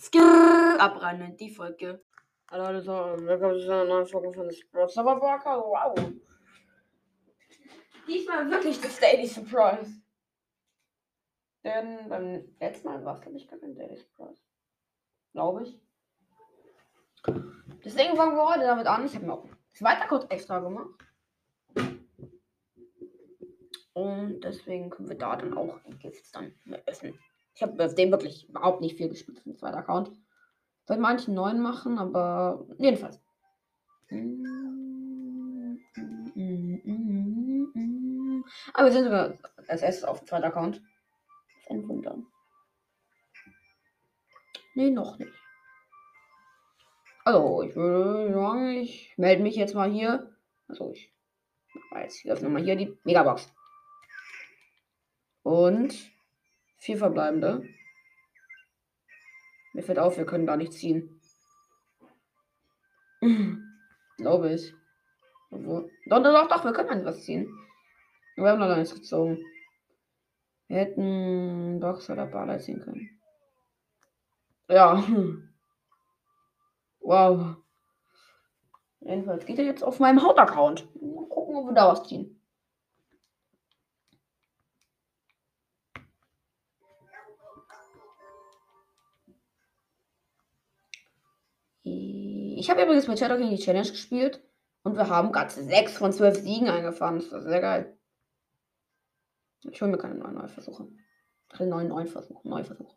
Skrrr, abrennen, die Folge. Hallo Leute, willkommen zu einer neuen Folge von Surprise Serverbarker. Wow. Diesmal wirklich das Daily Surprise. Denn beim letzten Mal war es, glaube ich, gar kein Daily Surprise. Glaube ich. Deswegen fangen wir heute damit an. Ich habe mir auch das Weitercode extra gemacht. Und deswegen können wir da dann auch Gifts dann öffnen. Ich habe auf dem wirklich überhaupt nicht viel gespielt für den zweiten Account. Sollte manchen neuen machen, aber jedenfalls. Aber wir sind sogar erstes auf dem zweiten Account. Das ist ein Wunder. Nee, noch nicht. Also, ich würde sagen, ich melde mich jetzt mal hier. Also, ich mache jetzt ich öffne mal hier die Megabox. Und vier verbleibende. Mir fällt auf, wir können gar nicht ziehen. Glaube ich. Obwohl, doch, doch, doch, wir können was ziehen. Wir haben noch nichts gezogen. Wir hätten Box oder Barley ziehen können. Ja. Wow. Jedenfalls geht er jetzt auf meinem Hauptaccount. Mal gucken, ob wir da was ziehen. Ich habe übrigens mit Shadow King die Challenge gespielt und wir haben gerade 6 von 12 Siegen eingefahren. Das war sehr geil. Ich hole mir keine neuen Neuversuche. Keine neuen Neuversuche. Neuversuche.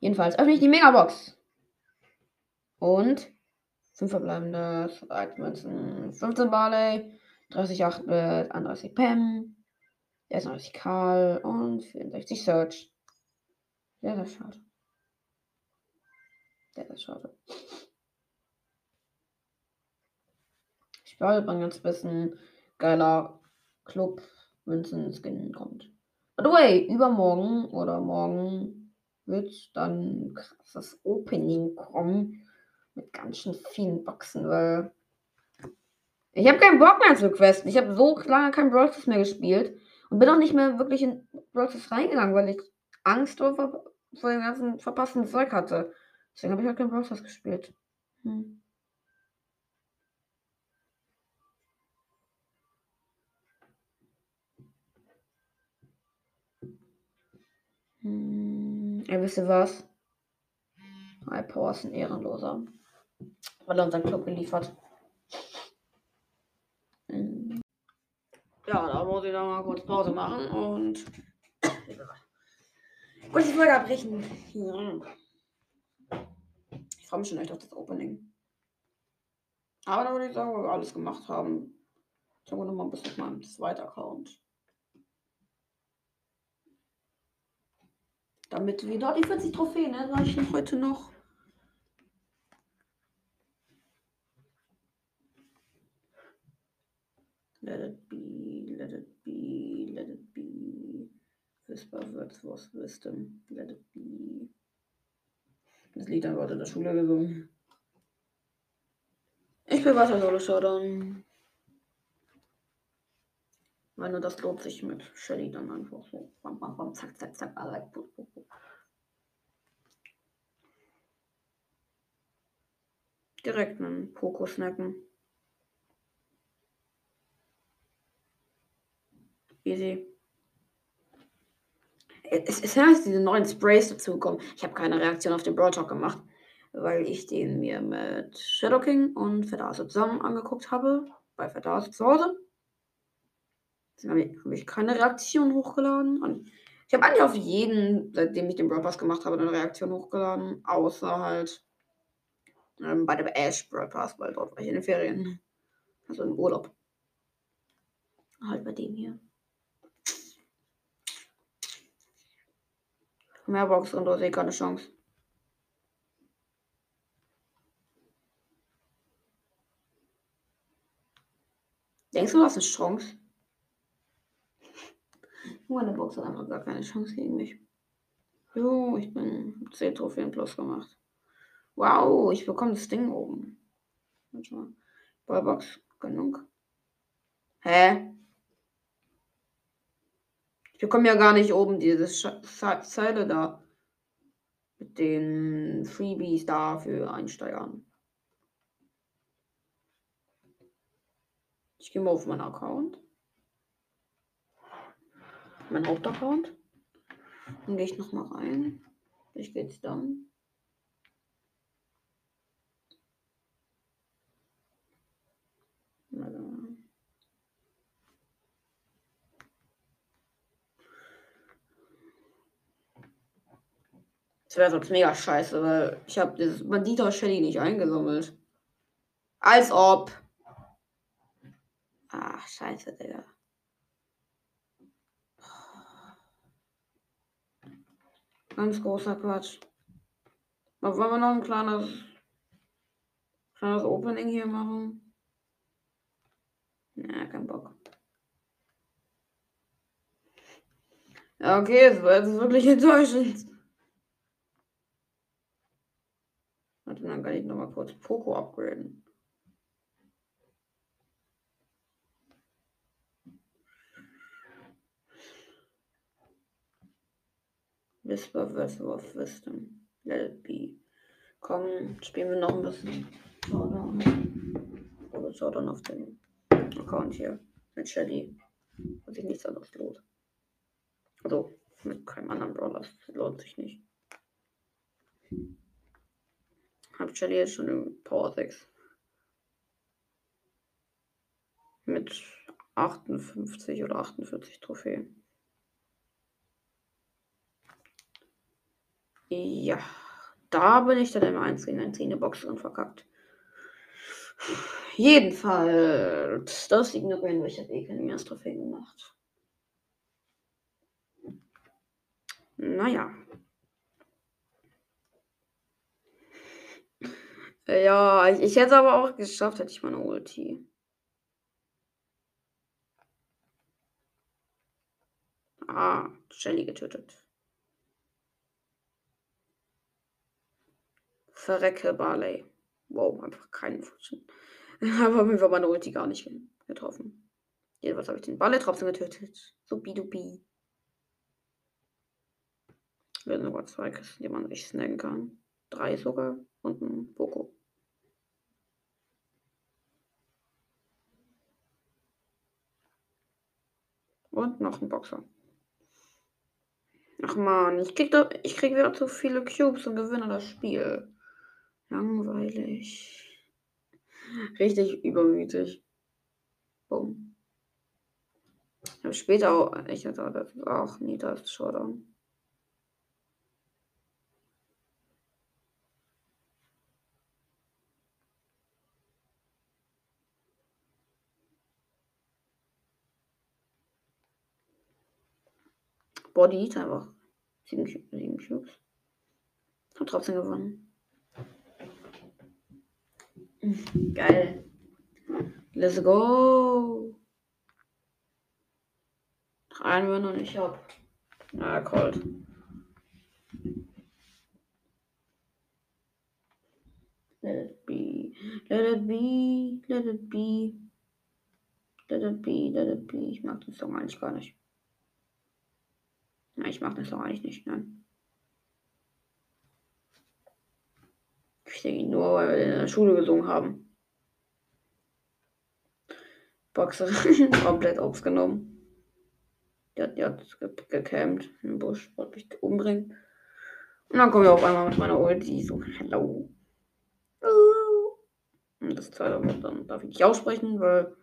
Jedenfalls öffne ich die Megabox. Und 5 verbleibende Münzen, 15 Barley, 30 8-Bit, 31 Pam, 36 Karl und 64 Search. Sehr, sehr schade. Sehr, sehr schade. Ich glaube, man ganz bisschen geiler Club Münzen Skin kommt. By the way, übermorgen oder morgen wird dann ein krasses Opening kommen mit ganz schön vielen Boxen, weil ich habe keinen Bock mehr zu questen. Ich habe so lange kein Brawl mehr gespielt und bin auch nicht mehr wirklich in Brawl reingegangen, weil ich Angst vor, vor dem ganzen verpassten Zeug hatte. Deswegen habe ich halt kein Brawl gespielt. Hm. Hm, ihr wisst was? High Power ist ein Ehrenloser. Weil er unseren Club geliefert. Hm. Ja, da muss ich dann mal kurz Pause machen und kurz die Folge abbrechen. Ja. Freue mich schon echt auf das Opening. Aber da würde ich sagen, wir alles gemacht haben. Schauen wir nochmal ein bisschen auf meinem zweiten Account. Damit wir dort die 40 Trophäen ne, erreichen heute noch. Let it be, let it be, let it be. Whisper words was wisdom. Let it be. Das Lied dann in der Schule gesungen. Ich will weiter Solo Showdown. Weil nur das lohnt sich mit Shelly dann einfach so. Bam, bam, bam, zack, zack, zack, alle. Direkt einen Poko snacken. Easy. Es ist ja diese neuen Sprays dazugekommen. Ich habe keine Reaktion auf den Brawl Talk gemacht, weil ich den mir mit Shadow King und Fedase zusammen angeguckt habe. Bei Fedase zu Hause. Deswegen habe ich keine Reaktion hochgeladen. Und ich habe eigentlich auf jeden, seitdem ich den Brawl Pass gemacht habe, eine Reaktion hochgeladen. Außer halt ähm, bei dem Ash Brawl Pass, weil dort war ich in den Ferien. Also im Urlaub. Halt bei dem hier. Mehr Box und du sehe keine Chance. Denkst du, du hast eine Chance? Meine Box hat einfach gar keine Chance gegen mich. Jo, ich bin 10 Trophäen plus gemacht. Wow, ich bekomme das Ding oben. Warte mal. Ballbox, genug. Hä? Wir kommen ja gar nicht oben, diese Zeile da. Mit den Freebies da für Einsteigern. Ich gehe mal auf meinen Account. Mein Hauptaccount. Dann gehe ich noch mal rein. Ich gehe jetzt dann. Das wäre sonst mega scheiße, weil ich habe das Bandita Shelly nicht eingesammelt. Als ob. Ach, scheiße, Digga. Ganz großer Quatsch. Wollen wir noch ein kleines, kleines Opening hier machen? Ja, kein Bock. Ja, okay, es war jetzt wirklich enttäuschend. Warte, dann kann ich nochmal kurz Poco upgraden. Whisper Vessel of Wisdom. Let it be. Komm, spielen wir noch ein bisschen Showdown. Oder Showdown auf dem Account hier. Mit Shelly. Und sich nichts anderes lohnt. Also, mit keinem anderen Brawler. Das lohnt sich nicht. Shelly jetzt schon im Power 6. Mit 58 oder 48 Trophäen. Ja, da bin ich dann im 1 gegen 1 in der Box drin verkackt. Jedenfalls, das ignorieren wir. Ich habe eh keine Trophäen gemacht. Naja. Ja, ich, ich hätte es aber auch geschafft, hätte ich meine Ulti. Ah, Shelly getötet. Verrecke Barley. Wow, einfach keinen Futschen. Aber mir war meine Ulti gar nicht getroffen. Jedenfalls habe ich den Barley trotzdem getötet. Supidupi. Wir haben sogar zwei Kisten, die man sich snacken kann. Drei sogar. Und ein Boko. Und noch ein Boxer. Ach man, ich krieg, da, ich krieg wieder zu viele Cubes und gewinne das Spiel. Langweilig. Richtig übermütig. Boom. Ich habe später auch, ich hatte auch nie das Showdown. Body einfach. Sieben, sieben Cubes. Hat trotzdem gewonnen. Geil. Let's go. Einen wir noch nicht ab. Na, Cold. Let it be. Let it be. Let it be. Let it be. Let it be. Ich mag den Song eigentlich gar nicht. Ja, ich mag den Song eigentlich nicht, nein. Ich denke nur, weil wir in der Schule gesungen haben. Boxerin komplett aufgenommen. Die hat, die hat gecampt im Busch, wollte mich umbringen. Und dann komme ich auf einmal mit meiner Ulti so, hello. Und das zweite Wort dann darf ich nicht aussprechen, weil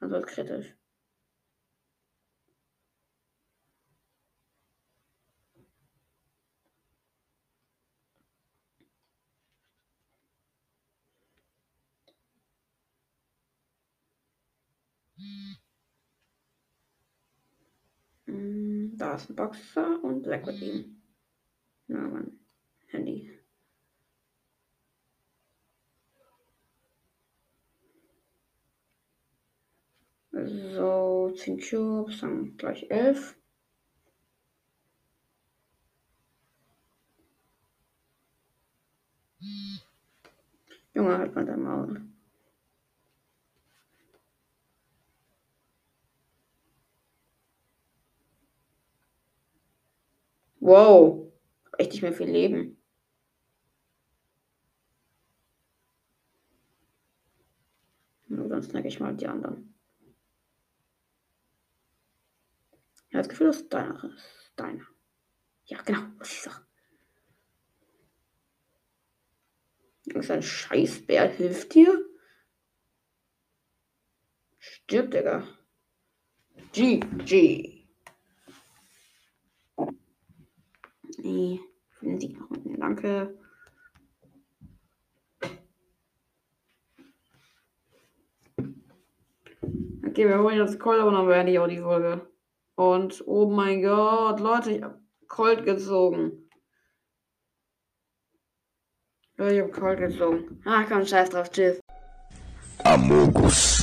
dann wird kritisch. Da ist ein Boxer und weg mit ihm. Na, mein Handy. So, 10 Cubes, dann gleich 11. Junge, halt mal dein Maul. Wow. Echt nicht mehr viel Leben. Nur dann snack ich mal die anderen. Ja, das Gefühl, ist deiner. Ist deiner. Ja, genau, was ich sag. Irgendein Scheißbär hilft dir? Stirb, Digga. GG. Nee, Sie nach unten. Danke. Okay, wir holen jetzt Colt, aber dann beende ich auch die Folge. Und, oh mein Gott, Leute, ich hab Colt gezogen. Leute, ich hab Colt gezogen. Ach komm, scheiß drauf, tschüss. Amogus.